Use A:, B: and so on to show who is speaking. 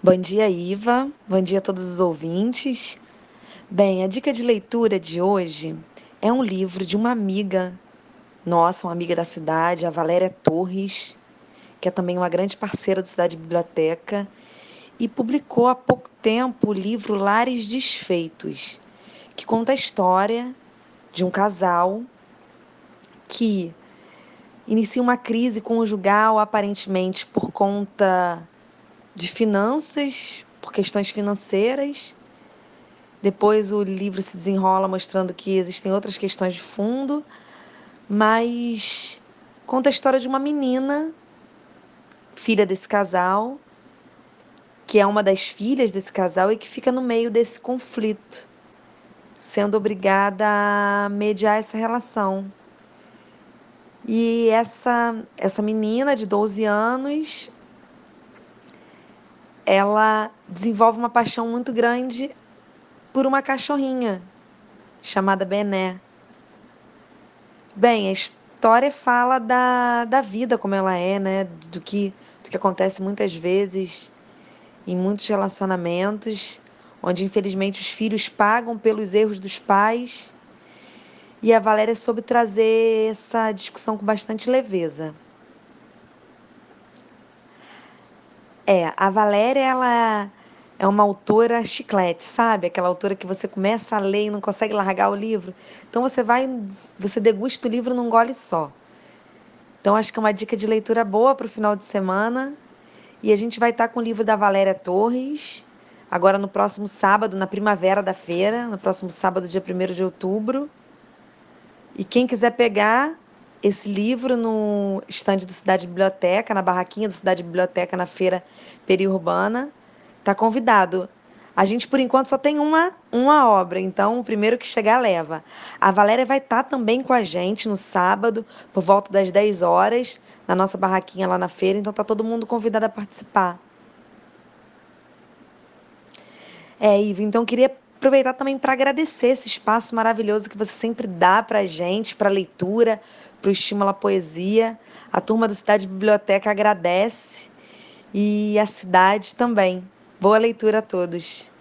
A: Bom dia, Iva. Bom dia a todos os ouvintes. Bem, a dica de leitura de hoje é um livro de uma amiga nossa, uma amiga da cidade, a Valéria Torres, que é também uma grande parceira do Cidade Biblioteca, e publicou há pouco tempo o livro Lares Desfeitos, que conta a história de um casal que inicia uma crise conjugal aparentemente por conta de finanças, por questões financeiras. Depois o livro se desenrola mostrando que existem outras questões de fundo, mas conta a história de uma menina, filha desse casal, que é uma das filhas desse casal e que fica no meio desse conflito, sendo obrigada a mediar essa relação. E essa, essa menina de 12 anos ela desenvolve uma paixão muito grande por uma cachorrinha chamada Bené. Bem, a história fala da, da vida como ela é, né? Do que, do que acontece muitas vezes em muitos relacionamentos, onde infelizmente os filhos pagam pelos erros dos pais. E a Valéria soube trazer essa discussão com bastante leveza. É, a Valéria, ela é uma autora chiclete, sabe? Aquela autora que você começa a ler e não consegue largar o livro. Então você vai, você degusta o livro num gole só. Então acho que é uma dica de leitura boa para o final de semana. E a gente vai estar com o livro da Valéria Torres, agora no próximo sábado, na primavera da feira, no próximo sábado, dia 1 de outubro. E quem quiser pegar, esse livro no estande do Cidade Biblioteca, na barraquinha do Cidade Biblioteca, na feira periurbana. Está convidado. A gente, por enquanto, só tem uma, uma obra, então o primeiro que chegar leva. A Valéria vai estar tá também com a gente no sábado, por volta das 10 horas, na nossa barraquinha lá na feira, então está todo mundo convidado a participar. É, Iva, então queria aproveitar também para agradecer esse espaço maravilhoso que você sempre dá para a gente, para a leitura, para o estímulo à poesia. A turma do Cidade Biblioteca agradece e a cidade também. Boa leitura a todos.